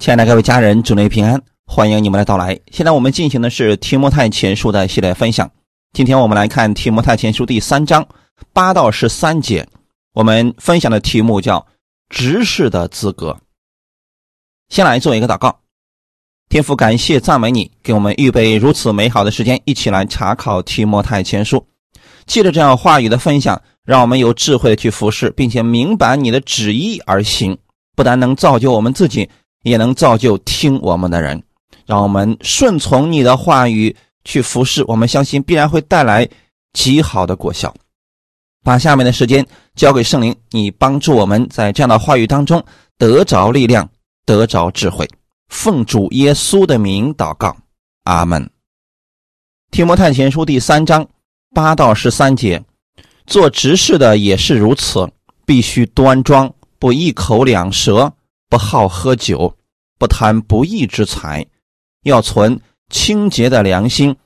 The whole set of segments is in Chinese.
亲爱的各位家人，主内平安，欢迎你们的到来。现在我们进行的是提摩太前书的系列分享。今天我们来看提摩太前书第三章八到十三节。我们分享的题目叫“执事的资格”。先来做一个祷告，天父，感谢赞美你，给我们预备如此美好的时间，一起来查考提摩太前书。借着这样话语的分享，让我们有智慧的去服侍，并且明白你的旨意而行，不但能造就我们自己。也能造就听我们的人，让我们顺从你的话语去服侍。我们相信必然会带来极好的果效。把下面的时间交给圣灵，你帮助我们在这样的话语当中得着力量，得着智慧。奉主耶稣的名祷告，阿门。提摩太前书第三章八到十三节，做执事的也是如此，必须端庄，不一口两舌。不好喝酒，不贪不义之财，要存清洁的良心，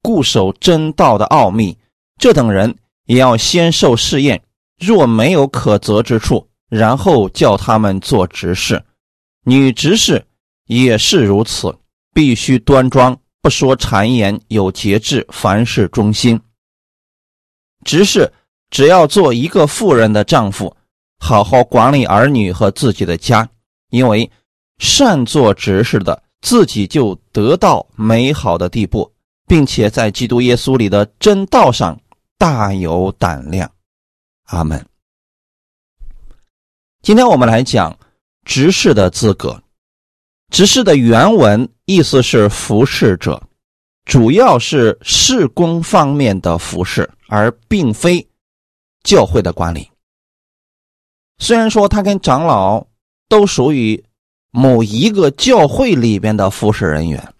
固守真道的奥秘。这等人也要先受试验，若没有可责之处，然后叫他们做执事。女执事也是如此，必须端庄，不说谗言，有节制，凡事忠心。执事只要做一个妇人的丈夫，好好管理儿女和自己的家。因为善做执事的，自己就得到美好的地步，并且在基督耶稣里的真道上大有胆量。阿门。今天我们来讲执事的资格。执事的原文意思是服侍者，主要是事工方面的服侍，而并非教会的管理。虽然说他跟长老。都属于某一个教会里边的服侍人员，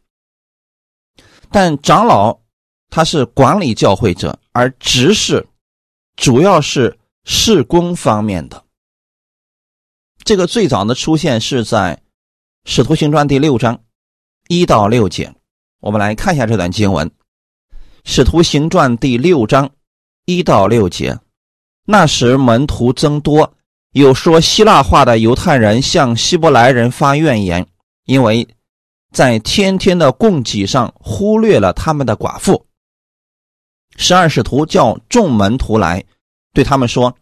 但长老他是管理教会者，而执事主要是事工方面的。这个最早的出现是在《使徒行传》第六章一到六节，我们来看一下这段经文，《使徒行传》第六章一到六节，那时门徒增多。有说希腊话的犹太人向希伯来人发怨言，因为在天天的供给上忽略了他们的寡妇。十二使徒叫众门徒来，对他们说：“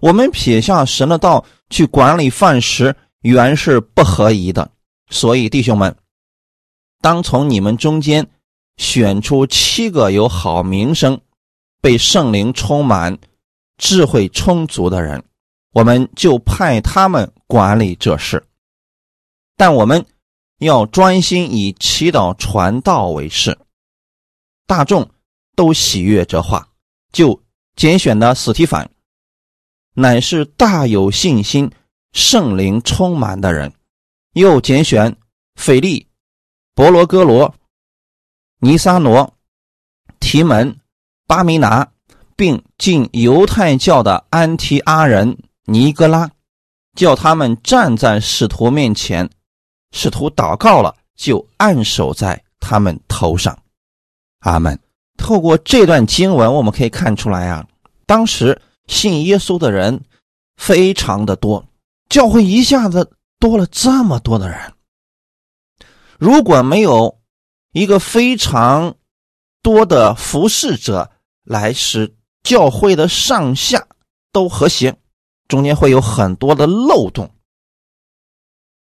我们撇下神的道去管理饭食，原是不合宜的。所以弟兄们，当从你们中间选出七个有好名声、被圣灵充满、智慧充足的人。”我们就派他们管理这事，但我们要专心以祈祷传道为事。大众都喜悦这话，就拣选的斯提凡，乃是大有信心、圣灵充满的人；又拣选腓利、伯罗哥罗、尼撒罗、提门、巴米拿，并进犹太教的安提阿人。尼格拉叫他们站在使徒面前，使徒祷告了，就按手在他们头上。阿门。透过这段经文，我们可以看出来啊，当时信耶稣的人非常的多，教会一下子多了这么多的人。如果没有一个非常多的服侍者来使教会的上下都和谐。中间会有很多的漏洞。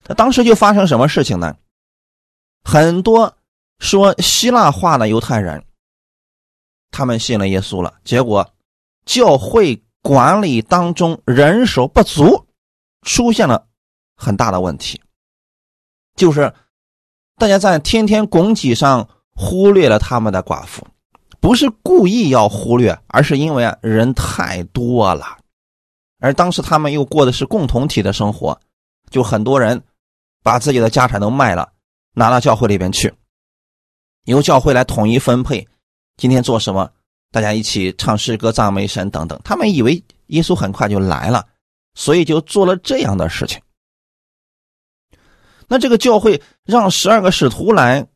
那当时就发生什么事情呢？很多说希腊话的犹太人，他们信了耶稣了，结果教会管理当中人手不足，出现了很大的问题，就是大家在天天供给上忽略了他们的寡妇，不是故意要忽略，而是因为人太多了。而当时他们又过的是共同体的生活，就很多人把自己的家产都卖了，拿到教会里边去，由教会来统一分配。今天做什么？大家一起唱诗歌、赞美神等等。他们以为耶稣很快就来了，所以就做了这样的事情。那这个教会让十二个使徒来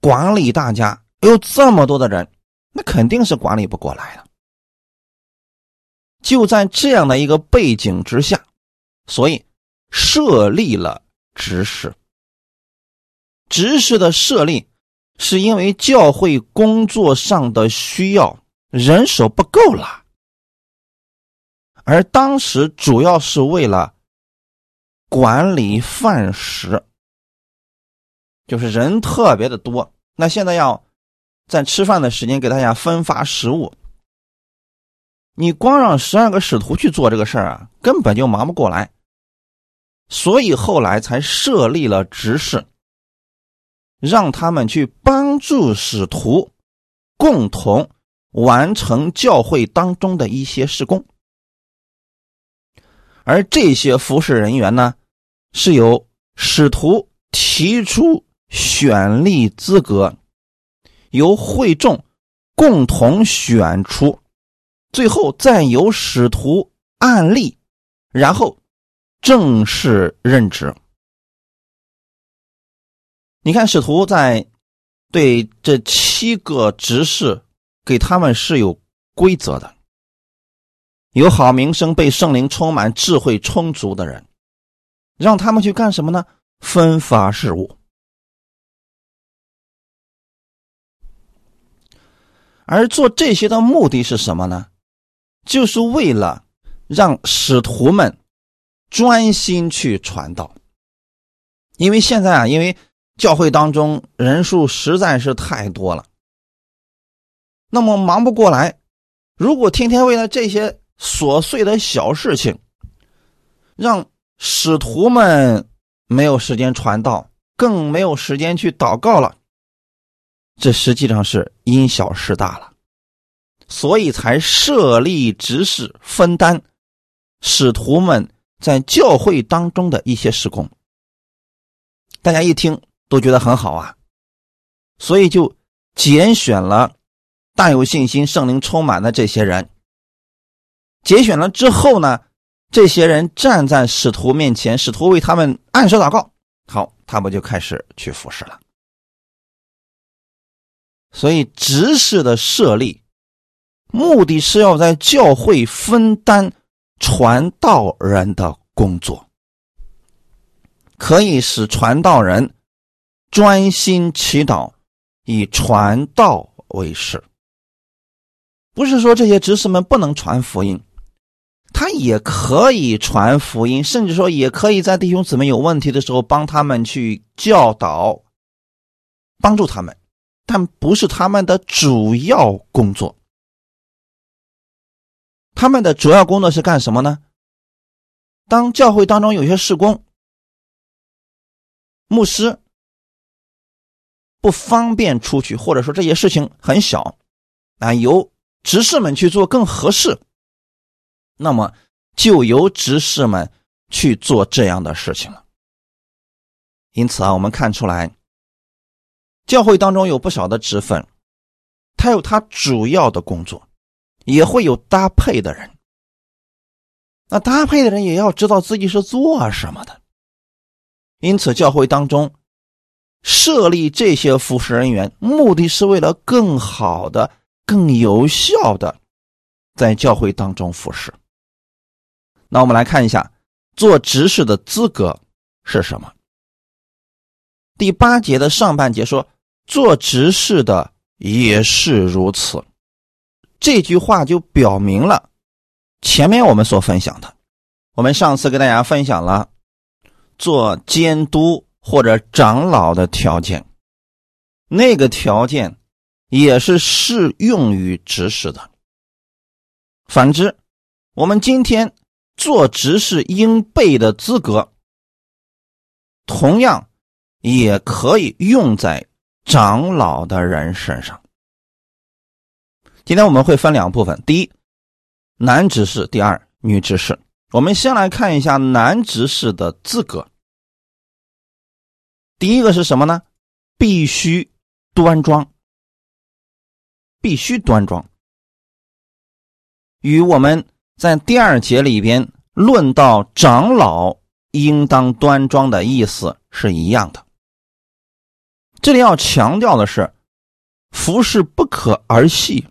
管理大家，有这么多的人，那肯定是管理不过来的。就在这样的一个背景之下，所以设立了执事。执事的设立是因为教会工作上的需要，人手不够了，而当时主要是为了管理饭食，就是人特别的多。那现在要在吃饭的时间给大家分发食物，你光让十二个使徒去做这个事儿啊，根本就忙不过来。所以后来才设立了执事，让他们去帮助使徒，共同完成教会当中的一些事工。而这些服侍人员呢，是由使徒提出选立资格，由会众共同选出，最后再由使徒案例，然后。正式任职。你看，使徒在对这七个执事，给他们是有规则的，有好名声、被圣灵充满、智慧充足的人，让他们去干什么呢？分发事务。而做这些的目的是什么呢？就是为了让使徒们。专心去传道，因为现在啊，因为教会当中人数实在是太多了，那么忙不过来。如果天天为了这些琐碎的小事情，让使徒们没有时间传道，更没有时间去祷告了，这实际上是因小失大了，所以才设立执事分担使徒们。在教会当中的一些施工，大家一听都觉得很好啊，所以就拣选了大有信心、圣灵充满的这些人。拣选了之后呢，这些人站在使徒面前，使徒为他们按手祷告，好，他们就开始去服侍了。所以执事的设立，目的是要在教会分担。传道人的工作可以使传道人专心祈祷，以传道为事。不是说这些执事们不能传福音，他也可以传福音，甚至说也可以在弟兄姊妹有问题的时候帮他们去教导、帮助他们，但不是他们的主要工作。他们的主要工作是干什么呢？当教会当中有些事工，牧师不方便出去，或者说这些事情很小，啊，由执事们去做更合适，那么就由执事们去做这样的事情了。因此啊，我们看出来，教会当中有不少的职分，他有他主要的工作。也会有搭配的人，那搭配的人也要知道自己是做什么的。因此，教会当中设立这些服侍人员，目的是为了更好的、更有效的在教会当中服侍。那我们来看一下做执事的资格是什么。第八节的上半节说，做执事的也是如此。这句话就表明了前面我们所分享的。我们上次给大家分享了做监督或者长老的条件，那个条件也是适用于执事的。反之，我们今天做执事应备的资格，同样也可以用在长老的人身上。今天我们会分两部分，第一，男执事；第二，女执事。我们先来看一下男执事的资格。第一个是什么呢？必须端庄，必须端庄。与我们在第二节里边论到长老应当端庄的意思是一样的。这里要强调的是，服饰不可儿戏。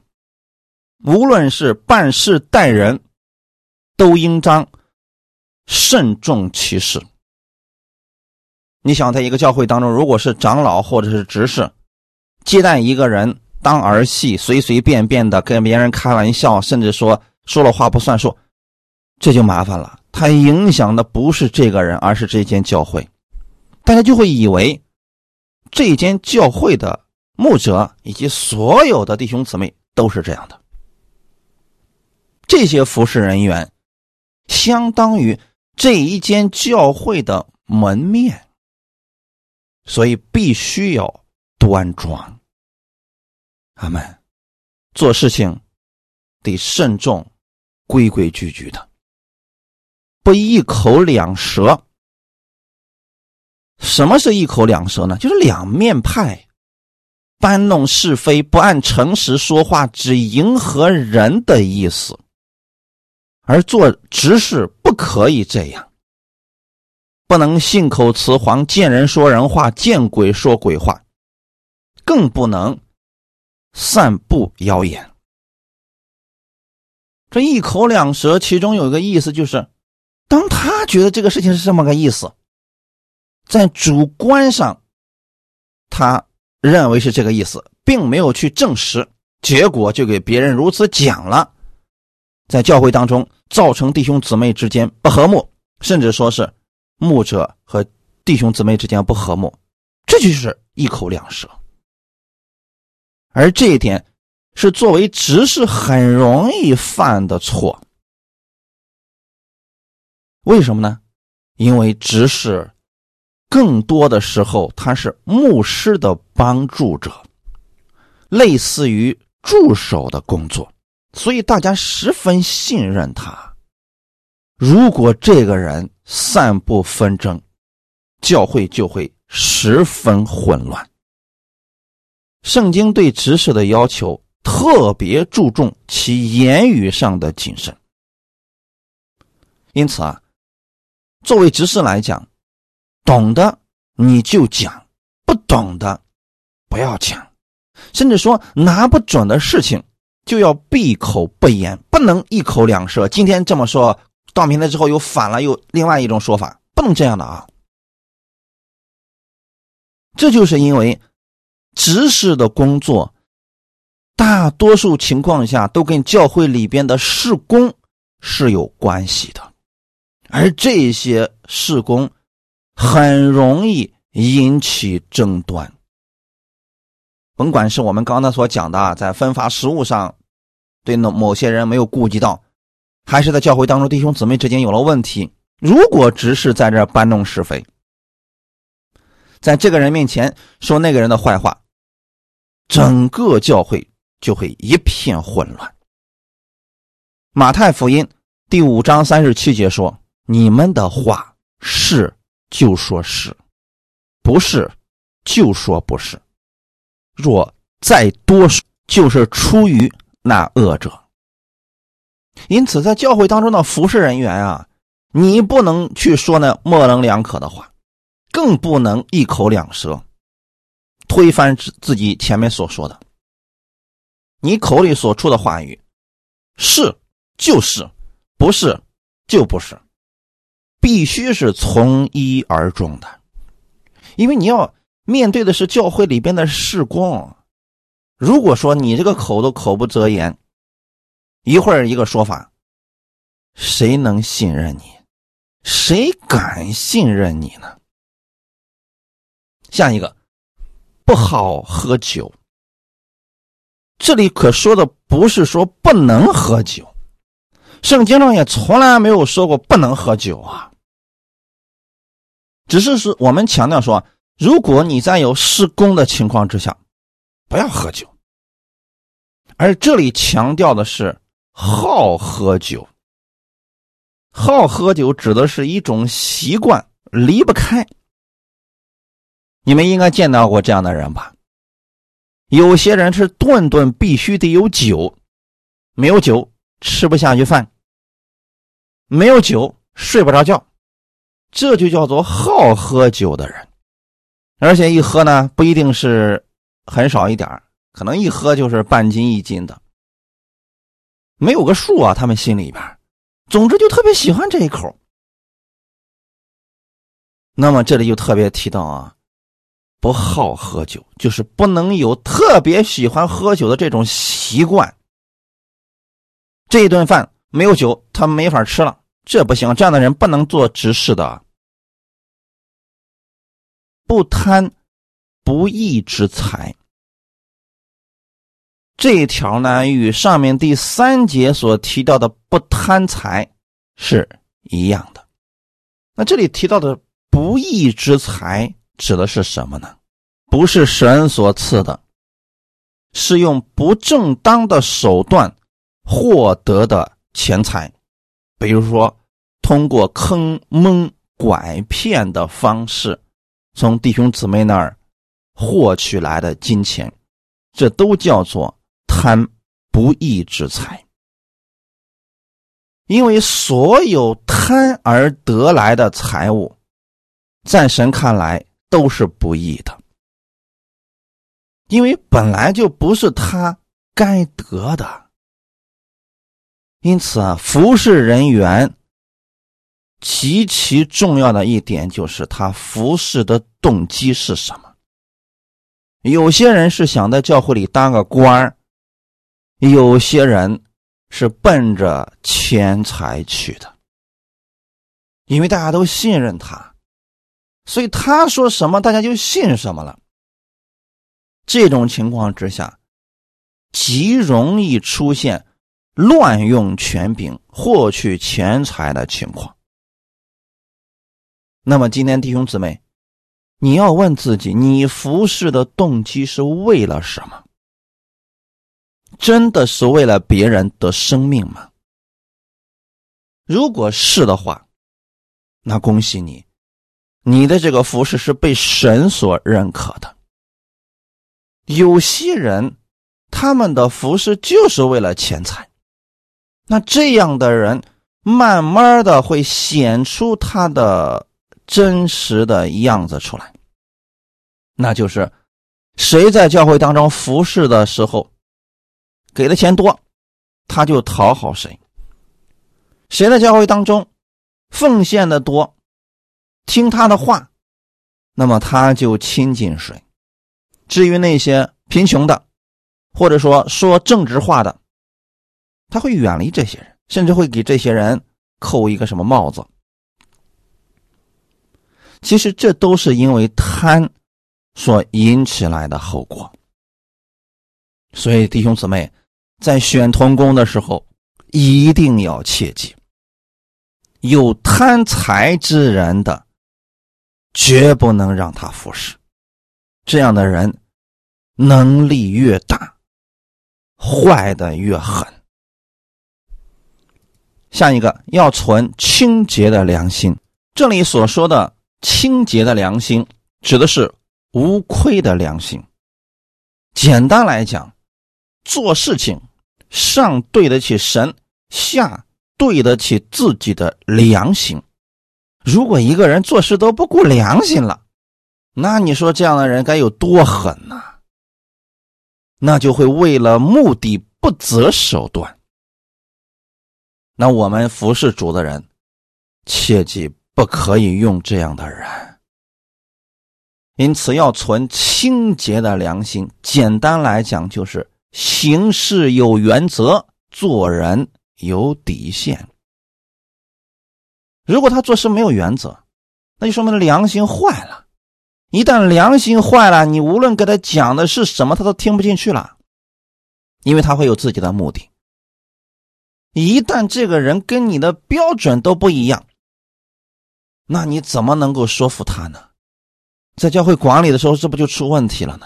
无论是办事待人，都应当慎重其事。你想，在一个教会当中，如果是长老或者是执事接待一个人当儿戏，随随便便的跟别人开玩笑，甚至说说了话不算数，这就麻烦了。他影响的不是这个人，而是这间教会。大家就会以为这间教会的牧者以及所有的弟兄姊妹都是这样的。这些服侍人员相当于这一间教会的门面。所以必须要端庄，阿门。做事情得慎重、规规矩矩的，不一口两舌。什么是一口两舌呢？就是两面派，搬弄是非，不按诚实说话，只迎合人的意思。而做执事不可以这样。不能信口雌黄，见人说人话，见鬼说鬼话，更不能散布谣言。这一口两舌，其中有一个意思，就是当他觉得这个事情是这么个意思，在主观上，他认为是这个意思，并没有去证实，结果就给别人如此讲了，在教会当中造成弟兄姊妹之间不和睦，甚至说是。牧者和弟兄姊妹之间不和睦，这就是一口两舌。而这一点是作为执事很容易犯的错。为什么呢？因为执事更多的时候他是牧师的帮助者，类似于助手的工作，所以大家十分信任他。如果这个人散布纷争，教会就会十分混乱。圣经对执事的要求特别注重其言语上的谨慎，因此啊，作为执事来讲，懂的你就讲，不懂的不要讲，甚至说拿不准的事情就要闭口不言，不能一口两舌。今天这么说。到明天之后又反了，又另外一种说法，不能这样的啊！这就是因为执事的工作，大多数情况下都跟教会里边的事工是有关系的，而这些事工很容易引起争端。甭管是我们刚才所讲的，在分发食物上，对某某些人没有顾及到。还是在教会当中，弟兄姊妹之间有了问题。如果只是在这搬弄是非，在这个人面前说那个人的坏话，整个教会就会一片混乱。马太福音第五章三十七节说：“你们的话是就说是，不是就说不是。若再多说，就是出于那恶者。”因此，在教会当中的服侍人员啊，你不能去说那模棱两可的话，更不能一口两舌，推翻自自己前面所说的。你口里所出的话语，是就是，不是就不是，必须是从一而终的，因为你要面对的是教会里边的事工。如果说你这个口都口不择言，一会儿一个说法，谁能信任你？谁敢信任你呢？下一个，不好喝酒。这里可说的不是说不能喝酒，圣经上也从来没有说过不能喝酒啊。只是说我们强调说，如果你在有施工的情况之下，不要喝酒。而这里强调的是。好喝酒，好喝酒指的是一种习惯，离不开。你们应该见到过这样的人吧？有些人是顿顿必须得有酒，没有酒吃不下去饭，没有酒睡不着觉，这就叫做好喝酒的人。而且一喝呢，不一定是很少一点可能一喝就是半斤一斤的。没有个数啊，他们心里边，总之就特别喜欢这一口。那么这里就特别提到啊，不好喝酒，就是不能有特别喜欢喝酒的这种习惯。这一顿饭没有酒，他没法吃了，这不行。这样的人不能做执事的。不贪不义之财，这一条呢，与上面第三节所提到的不贪财是一样的。那这里提到的不义之财指的是什么呢？不是神所赐的，是用不正当的手段获得的钱财，比如说通过坑蒙拐骗的方式。从弟兄姊妹那儿获取来的金钱，这都叫做贪不义之财。因为所有贪而得来的财物，在神看来都是不义的，因为本来就不是他该得的。因此啊，服侍人员。极其重要的一点就是他服侍的动机是什么？有些人是想在教会里当个官有些人是奔着钱财去的。因为大家都信任他，所以他说什么大家就信什么了。这种情况之下，极容易出现乱用权柄获取钱财的情况。那么今天弟兄姊妹，你要问自己：你服侍的动机是为了什么？真的是为了别人的生命吗？如果是的话，那恭喜你，你的这个服侍是被神所认可的。有些人，他们的服侍就是为了钱财，那这样的人慢慢的会显出他的。真实的样子出来，那就是谁在教会当中服侍的时候给的钱多，他就讨好谁；谁在教会当中奉献的多，听他的话，那么他就亲近谁。至于那些贫穷的，或者说说正直话的，他会远离这些人，甚至会给这些人扣一个什么帽子。其实这都是因为贪所引起来的后果，所以弟兄姊妹在选童工的时候一定要切记：有贪财之人的，绝不能让他服侍。这样的人能力越大，坏的越狠。下一个要存清洁的良心，这里所说的。清洁的良心指的是无愧的良心。简单来讲，做事情上对得起神，下对得起自己的良心。如果一个人做事都不顾良心了，那你说这样的人该有多狠呐？那就会为了目的不择手段。那我们服侍主的人，切记。不可以用这样的人，因此要存清洁的良心。简单来讲，就是行事有原则，做人有底线。如果他做事没有原则，那就说明良心坏了。一旦良心坏了，你无论给他讲的是什么，他都听不进去了，因为他会有自己的目的。一旦这个人跟你的标准都不一样。那你怎么能够说服他呢？在教会管理的时候，这不就出问题了呢？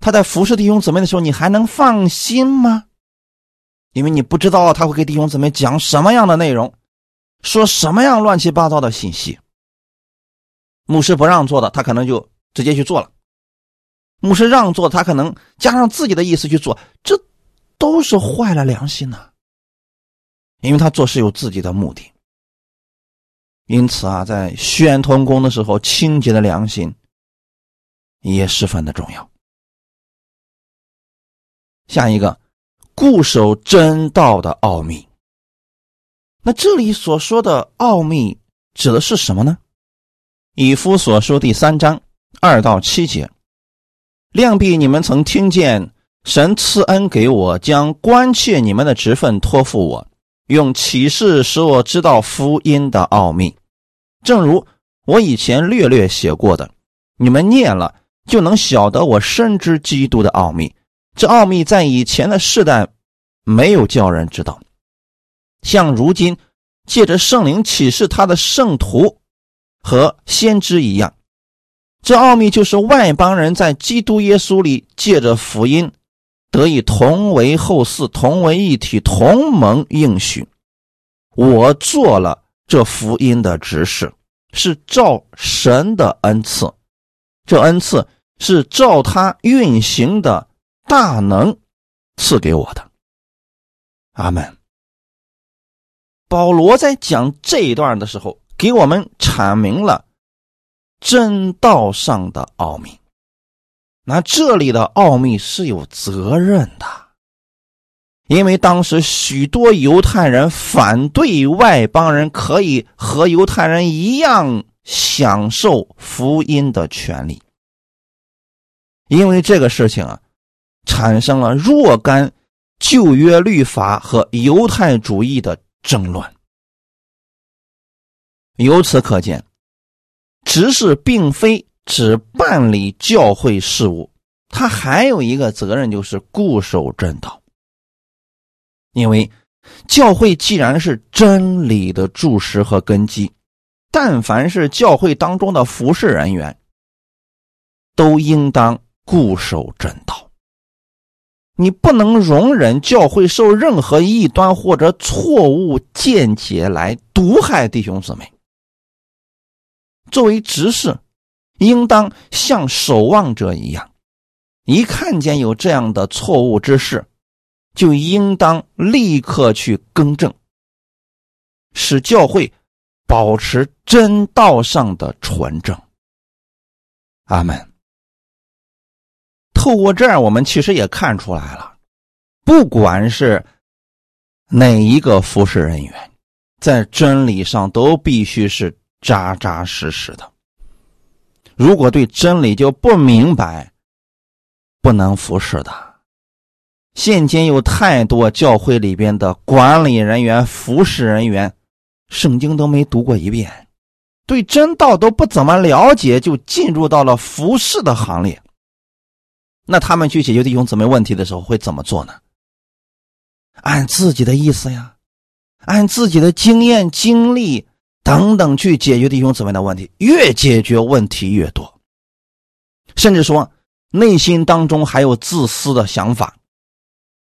他在服侍弟兄姊妹的时候，你还能放心吗？因为你不知道他会给弟兄姊妹讲什么样的内容，说什么样乱七八糟的信息。牧师不让做的，他可能就直接去做了；牧师让做，他可能加上自己的意思去做，这都是坏了良心呐。因为他做事有自己的目的。因此啊，在选童工的时候，清洁的良心也十分的重要。下一个，固守真道的奥秘。那这里所说的奥秘指的是什么呢？以夫所书第三章二到七节，量必你们曾听见神赐恩给我，将关切你们的职分托付我，用启示使我知道福音的奥秘，正如我以前略略写过的，你们念了就能晓得我深知基督的奥秘。这奥秘在以前的世代没有叫人知道，像如今借着圣灵启示他的圣徒和先知一样。这奥秘就是外邦人在基督耶稣里借着福音得以同为后嗣、同为一体、同盟应许。我做了这福音的执事，是照神的恩赐，这恩赐是照他运行的。大能赐给我的，阿门。保罗在讲这一段的时候，给我们阐明了真道上的奥秘。那这里的奥秘是有责任的，因为当时许多犹太人反对外邦人可以和犹太人一样享受福音的权利，因为这个事情啊。产生了若干旧约律法和犹太主义的争论。由此可见，执事并非只办理教会事务，他还有一个责任，就是固守正道。因为教会既然是真理的柱石和根基，但凡是教会当中的服侍人员，都应当固守正道。你不能容忍教会受任何异端或者错误见解来毒害弟兄姊妹。作为执事，应当像守望者一样，一看见有这样的错误之事，就应当立刻去更正，使教会保持真道上的纯正。阿门。透过这儿，我们其实也看出来了，不管是哪一个服侍人员，在真理上都必须是扎扎实实的。如果对真理就不明白，不能服侍的。现今有太多教会里边的管理人员、服侍人员，圣经都没读过一遍，对真道都不怎么了解，就进入到了服侍的行列。那他们去解决弟兄姊妹问题的时候会怎么做呢？按自己的意思呀，按自己的经验、经历等等去解决弟兄姊妹的问题，越解决问题越多，甚至说内心当中还有自私的想法，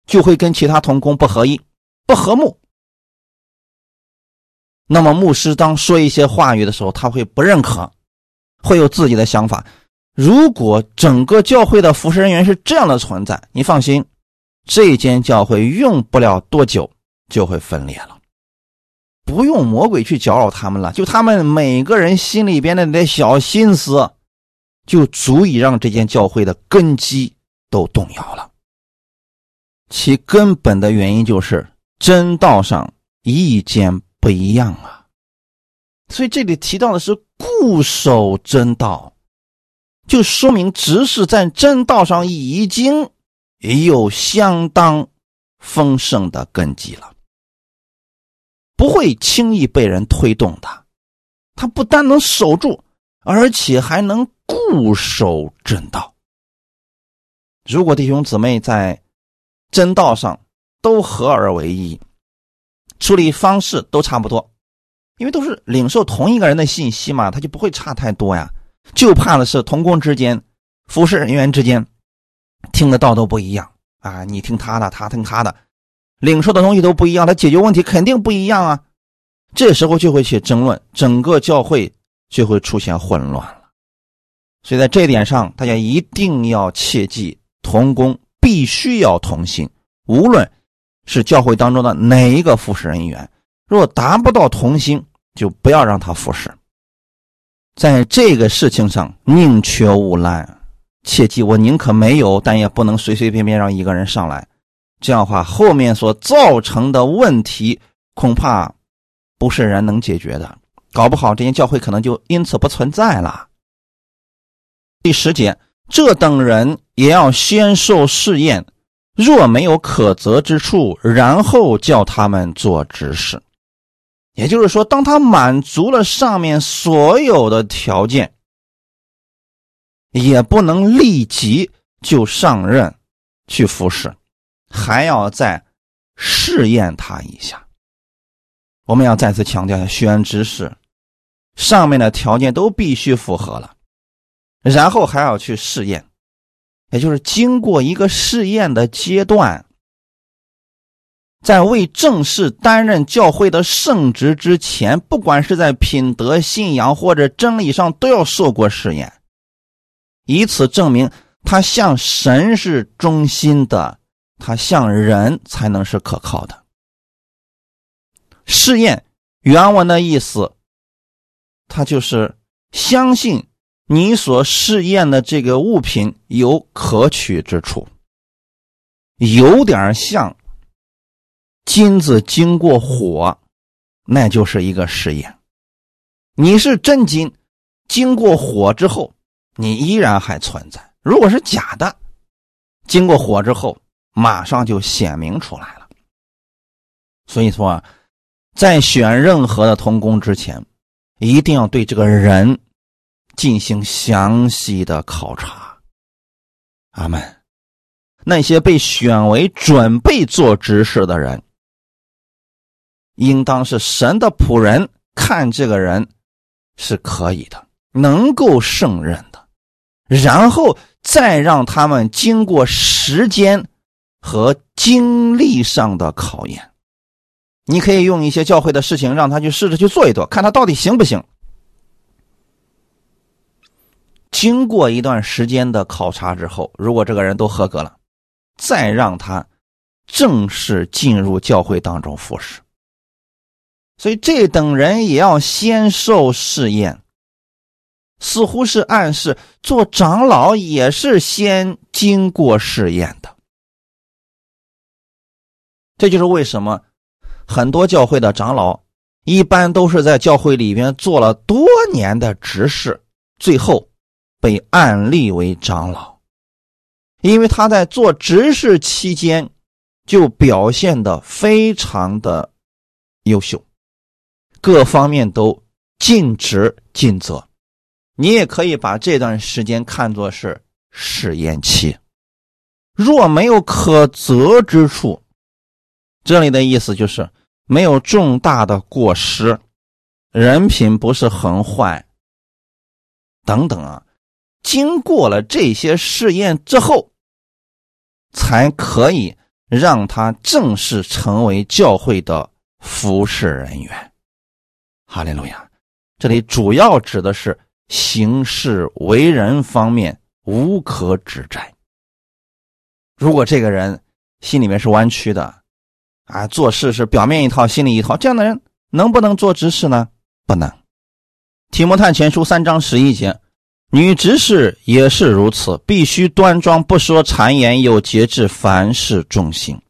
就会跟其他同工不合意、不和睦。那么牧师当说一些话语的时候，他会不认可，会有自己的想法。如果整个教会的服侍人员是这样的存在，你放心，这间教会用不了多久就会分裂了。不用魔鬼去搅扰他们了，就他们每个人心里边的那点小心思，就足以让这间教会的根基都动摇了。其根本的原因就是真道上意见不一样啊。所以这里提到的是固守真道。就说明执事在真道上已经有相当丰盛的根基了，不会轻易被人推动的。他不但能守住，而且还能固守正道。如果弟兄姊妹在真道上都合而为一，处理方式都差不多，因为都是领受同一个人的信息嘛，他就不会差太多呀。就怕的是同工之间、服侍人员之间听的道都不一样啊！你听他的，他听他的，领受的东西都不一样，他解决问题肯定不一样啊！这时候就会去争论，整个教会就会出现混乱了。所以在这一点上，大家一定要切记：同工必须要同心，无论是教会当中的哪一个服侍人员，若达不到同心，就不要让他服侍。在这个事情上宁缺毋滥，切记我宁可没有，但也不能随随便便让一个人上来。这样的话，后面所造成的问题恐怕不是人能解决的，搞不好这些教会可能就因此不存在了。第十节，这等人也要先受试验，若没有可责之处，然后叫他们做执事。也就是说，当他满足了上面所有的条件，也不能立即就上任去服侍，还要再试验他一下。我们要再次强调一下，选执事上面的条件都必须符合了，然后还要去试验，也就是经过一个试验的阶段。在未正式担任教会的圣职之前，不管是在品德、信仰或者真理上，都要受过试验，以此证明他向神是忠心的，它像人才能是可靠的。试验原文的意思，它就是相信你所试验的这个物品有可取之处，有点像。金子经过火，那就是一个试验。你是真金，经过火之后，你依然还存在；如果是假的，经过火之后，马上就显明出来了。所以说啊，在选任何的童工之前，一定要对这个人进行详细的考察。阿门。那些被选为准备做执事的人。应当是神的仆人，看这个人是可以的，能够胜任的，然后再让他们经过时间和精力上的考验。你可以用一些教会的事情让他去试着去做一做，看他到底行不行。经过一段时间的考察之后，如果这个人都合格了，再让他正式进入教会当中服侍。所以这等人也要先受试验，似乎是暗示做长老也是先经过试验的。这就是为什么很多教会的长老一般都是在教会里边做了多年的执事，最后被案立为长老，因为他在做执事期间就表现的非常的优秀。各方面都尽职尽责，你也可以把这段时间看作是试验期。若没有可责之处，这里的意思就是没有重大的过失，人品不是很坏，等等啊。经过了这些试验之后，才可以让他正式成为教会的服侍人员。哈利路亚，这里主要指的是行事为人方面无可指摘。如果这个人心里面是弯曲的，啊，做事是表面一套，心里一套，这样的人能不能做执事呢？不能。提摩太前书三章十一节，女执事也是如此，必须端庄，不说谗言，有节制，凡事忠心。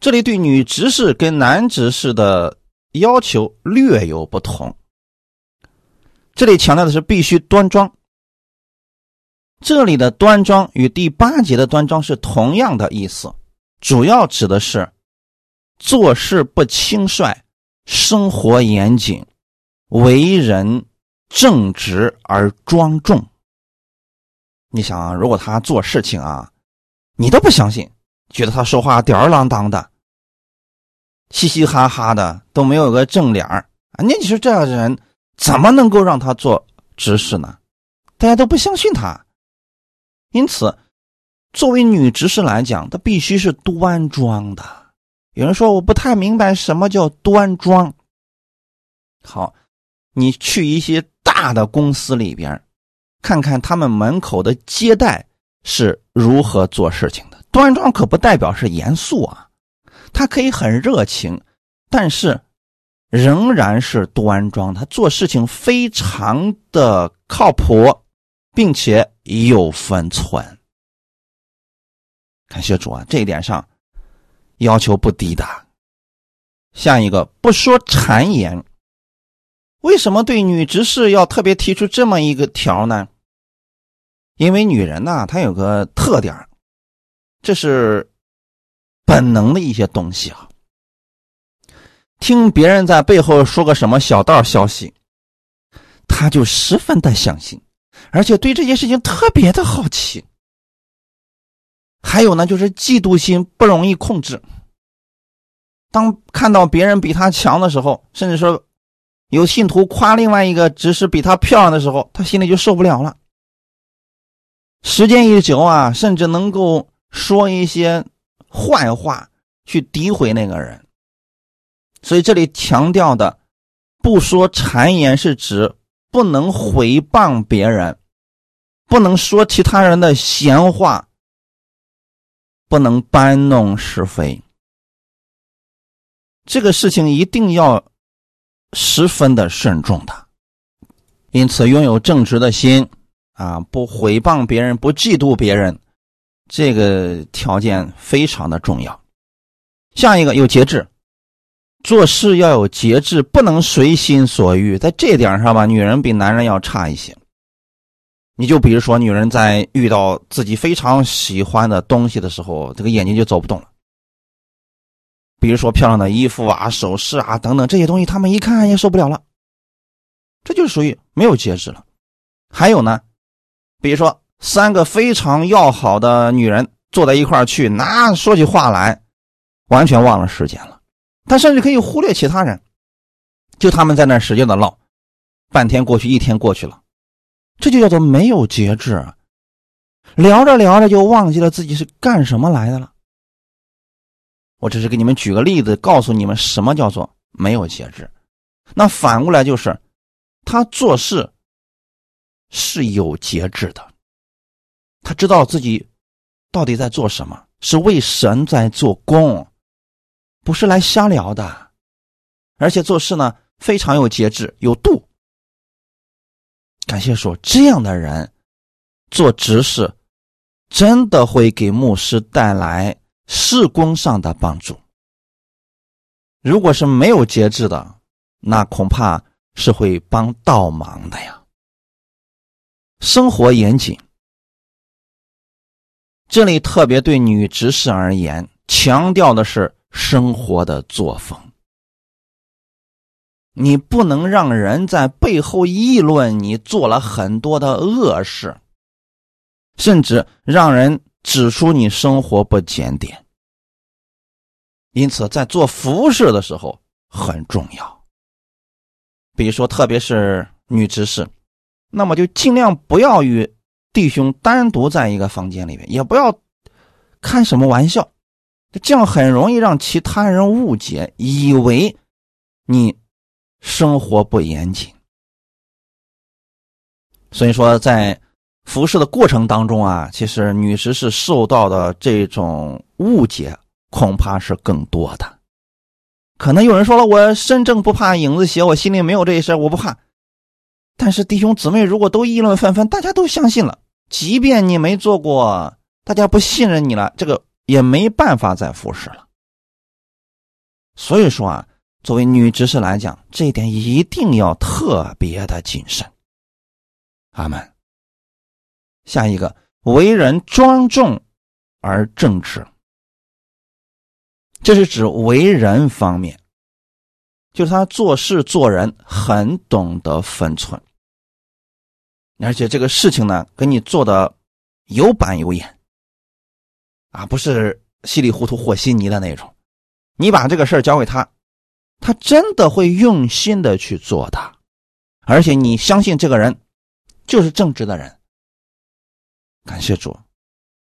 这里对女执事跟男执事的。要求略有不同，这里强调的是必须端庄。这里的端庄与第八节的端庄是同样的意思，主要指的是做事不轻率，生活严谨，为人正直而庄重。你想啊，如果他做事情啊，你都不相信，觉得他说话吊儿郎当的。嘻嘻哈哈的都没有个正脸儿啊！那你说这样的人怎么能够让他做执事呢？大家都不相信他。因此，作为女执事来讲，她必须是端庄的。有人说我不太明白什么叫端庄。好，你去一些大的公司里边，看看他们门口的接待是如何做事情的。端庄可不代表是严肃啊。他可以很热情，但是仍然是端庄。他做事情非常的靠谱，并且有分寸。感谢主啊，这一点上要求不低的。下一个不说谗言，为什么对女执事要特别提出这么一个条呢？因为女人呢，她有个特点，这是本能的一些东西啊。听别人在背后说个什么小道消息，她就十分的相信，而且对这件事情特别的好奇。还有呢，就是嫉妒心不容易控制。当看到别人比他强的时候，甚至说有信徒夸另外一个只是比他漂亮的时候，他心里就受不了了。时间一久啊，甚至能够说一些坏话去诋毁那个人。所以这里强调的不说谗言，是指不能毁谤别人，不能说其他人的闲话。不能搬弄是非，这个事情一定要十分的慎重的。因此，拥有正直的心啊，不毁谤别人，不嫉妒别人，这个条件非常的重要。下一个有节制，做事要有节制，不能随心所欲。在这点上吧，女人比男人要差一些。你就比如说，女人在遇到自己非常喜欢的东西的时候，这个眼睛就走不动了。比如说漂亮的衣服啊、首饰啊等等这些东西，他们一看也受不了了。这就属于没有节制了。还有呢，比如说三个非常要好的女人坐在一块去，那说起话来完全忘了时间了。他甚至可以忽略其他人，就他们在那使劲的唠，半天过去，一天过去了。这就叫做没有节制，聊着聊着就忘记了自己是干什么来的了。我只是给你们举个例子，告诉你们什么叫做没有节制。那反过来就是，他做事是有节制的，他知道自己到底在做什么，是为神在做工，不是来瞎聊的，而且做事呢非常有节制，有度。感谢说，这样的人做执事，真的会给牧师带来事工上的帮助。如果是没有节制的，那恐怕是会帮倒忙的呀。生活严谨，这里特别对女执事而言，强调的是生活的作风。你不能让人在背后议论你做了很多的恶事，甚至让人指出你生活不检点。因此，在做服饰的时候很重要。比如说，特别是女执事，那么就尽量不要与弟兄单独在一个房间里面，也不要开什么玩笑，这样很容易让其他人误解，以为你。生活不严谨，所以说在服侍的过程当中啊，其实女执事受到的这种误解恐怕是更多的。可能有人说了，我身正不怕影子斜，我心里没有这事我不怕。但是弟兄姊妹如果都议论纷纷，大家都相信了，即便你没做过，大家不信任你了，这个也没办法再服侍了。所以说啊。作为女执事来讲，这一点一定要特别的谨慎。阿门。下一个，为人庄重而正直，这是指为人方面，就是他做事做人很懂得分寸，而且这个事情呢，给你做的有板有眼，啊，不是稀里糊涂和稀泥的那种。你把这个事儿交给他。他真的会用心的去做的，而且你相信这个人就是正直的人。感谢主，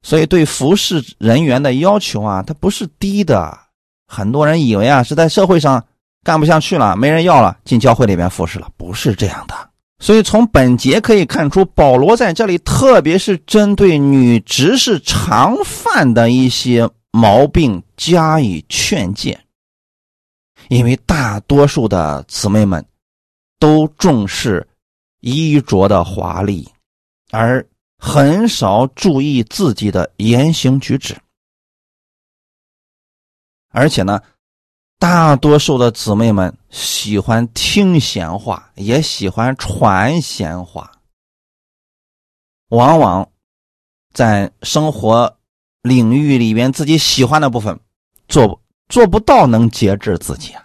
所以对服侍人员的要求啊，他不是低的。很多人以为啊是在社会上干不下去了，没人要了，进教会里面服侍了，不是这样的。所以从本节可以看出，保罗在这里特别是针对女执事常犯的一些毛病加以劝诫。因为大多数的姊妹们都重视衣着的华丽，而很少注意自己的言行举止。而且呢，大多数的姊妹们喜欢听闲话，也喜欢传闲话，往往在生活领域里边自己喜欢的部分做做不到能节制自己啊，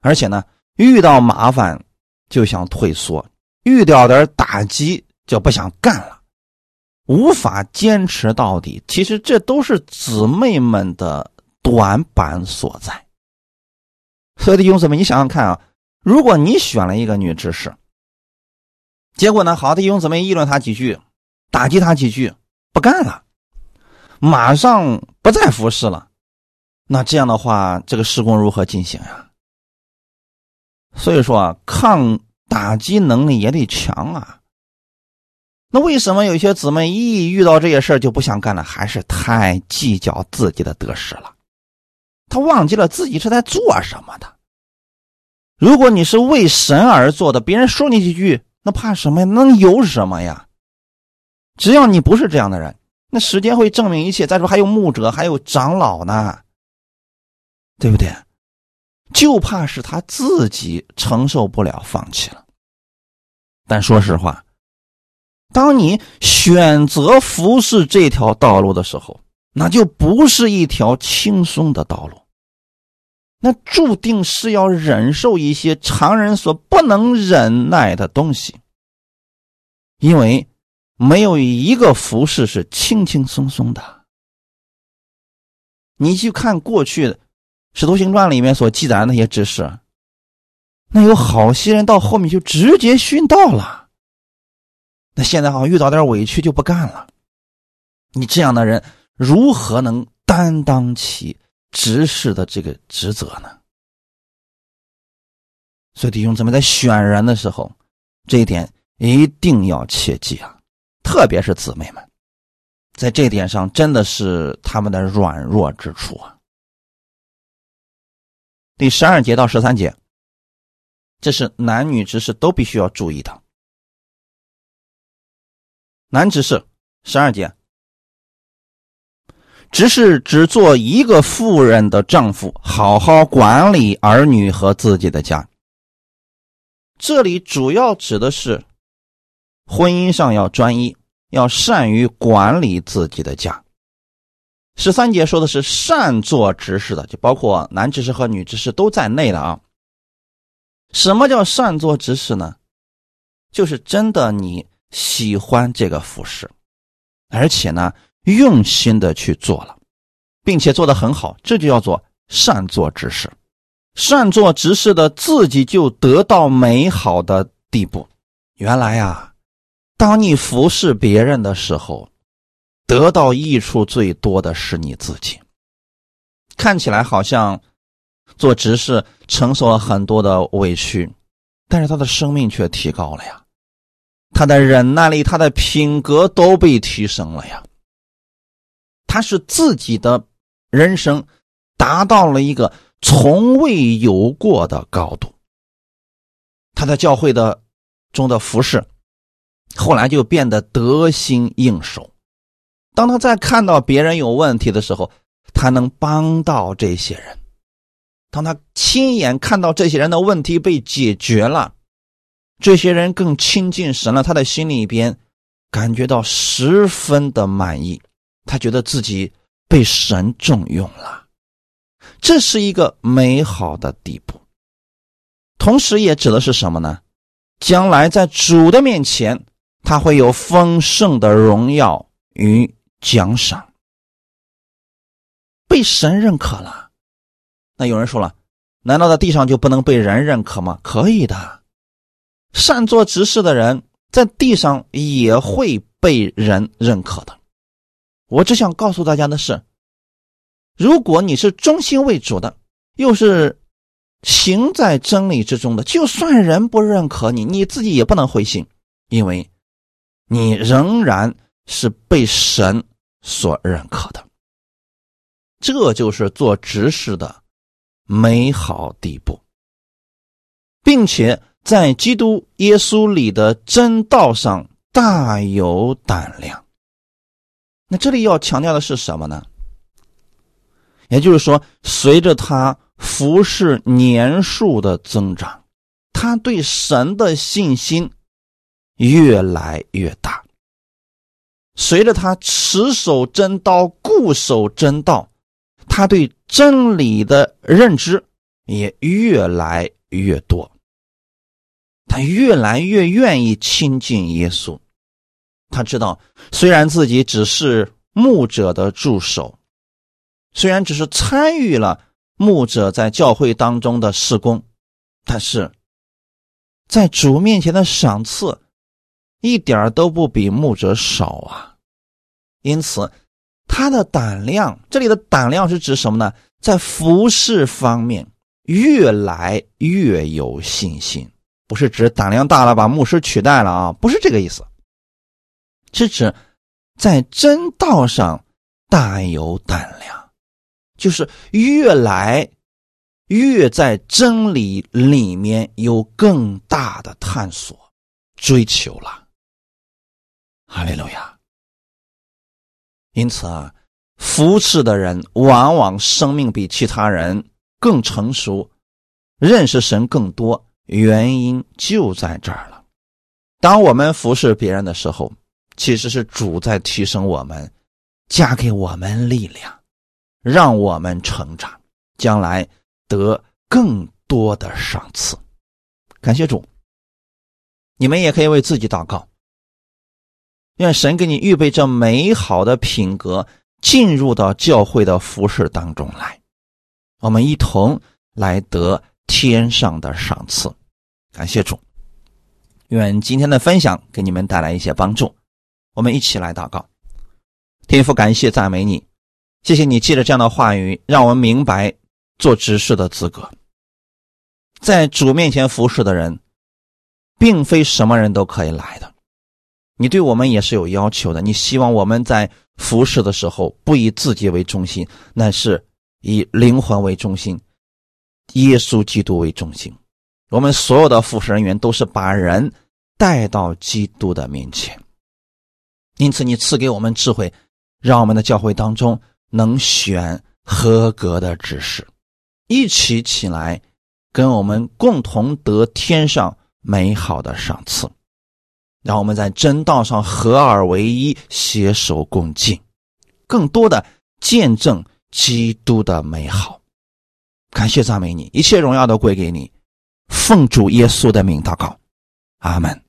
而且呢，遇到麻烦就想退缩，遇到点打击就不想干了，无法坚持到底。其实这都是姊妹们的。短板所在，所以弟兄姊妹，你想想看啊，如果你选了一个女执事，结果呢，好的弟兄姊妹议论她几句，打击她几句，不干了，马上不再服侍了，那这样的话，这个施工如何进行呀？所以说啊，抗打击能力也得强啊。那为什么有些姊妹一遇到这些事就不想干了？还是太计较自己的得失了。他忘记了自己是在做什么的。如果你是为神而做的，别人说你几句，那怕什么呀？能有什么呀？只要你不是这样的人，那时间会证明一切。再说还有牧者，还有长老呢，对不对？就怕是他自己承受不了，放弃了。但说实话，当你选择服侍这条道路的时候，那就不是一条轻松的道路，那注定是要忍受一些常人所不能忍耐的东西，因为没有一个服饰是轻轻松松的。你去看过去《使徒行传》里面所记载的那些知识，那有好些人到后面就直接殉道了，那现在好像遇到点委屈就不干了，你这样的人。如何能担当起执事的这个职责呢？所以弟兄姊妹在选人的时候，这一点一定要切记啊！特别是姊妹们，在这点上真的是他们的软弱之处啊。第十二节到十三节，这是男女执事都必须要注意的。男执事十二节。只是只做一个妇人的丈夫，好好管理儿女和自己的家。这里主要指的是婚姻上要专一，要善于管理自己的家。十三节说的是善做执事的，就包括男执事和女执事都在内的啊。什么叫善做执事呢？就是真的你喜欢这个服饰，而且呢。用心的去做了，并且做得很好，这就叫做善做之事。善做之事的自己就得到美好的地步。原来呀，当你服侍别人的时候，得到益处最多的是你自己。看起来好像做执事承受了很多的委屈，但是他的生命却提高了呀，他的忍耐力、他的品格都被提升了呀。他是自己的人生达到了一个从未有过的高度。他在教会的中的服饰，后来就变得得心应手。当他在看到别人有问题的时候，他能帮到这些人；当他亲眼看到这些人的问题被解决了，这些人更亲近神了，他的心里边感觉到十分的满意。他觉得自己被神重用了，这是一个美好的地步。同时，也指的是什么呢？将来在主的面前，他会有丰盛的荣耀与奖赏，被神认可了。那有人说了，难道在地上就不能被人认可吗？可以的，善做执事的人在地上也会被人认可的。我只想告诉大家的是，如果你是忠心为主的，又是行在真理之中的，就算人不认可你，你自己也不能灰心，因为你仍然是被神所认可的。这就是做执事的美好地步，并且在基督耶稣里的真道上大有胆量。那这里要强调的是什么呢？也就是说，随着他服侍年数的增长，他对神的信心越来越大。随着他持守真道、固守真道，他对真理的认知也越来越多。他越来越愿意亲近耶稣。他知道，虽然自己只是牧者的助手，虽然只是参与了牧者在教会当中的施工，但是在主面前的赏赐一点都不比牧者少啊。因此，他的胆量，这里的胆量是指什么呢？在服侍方面越来越有信心，不是指胆量大了把牧师取代了啊，不是这个意思。是指在真道上大有胆量，就是越来越在真理里面有更大的探索、追求了。哈利路亚！因此啊，服侍的人往往生命比其他人更成熟，认识神更多，原因就在这儿了。当我们服侍别人的时候，其实是主在提升我们，加给我们力量，让我们成长，将来得更多的赏赐。感谢主，你们也可以为自己祷告，愿神给你预备这美好的品格，进入到教会的服饰当中来，我们一同来得天上的赏赐。感谢主，愿今天的分享给你们带来一些帮助。我们一起来祷告，天父，感谢赞美你，谢谢你借着这样的话语，让我们明白做执事的资格。在主面前服侍的人，并非什么人都可以来的。你对我们也是有要求的，你希望我们在服侍的时候，不以自己为中心，乃是以灵魂为中心，耶稣基督为中心。我们所有的服侍人员都是把人带到基督的面前。因此，你赐给我们智慧，让我们的教会当中能选合格的知识，一起起来，跟我们共同得天上美好的赏赐，让我们在真道上合二为一，携手共进，更多的见证基督的美好。感谢赞美你，一切荣耀都归给你，奉主耶稣的名祷告，阿门。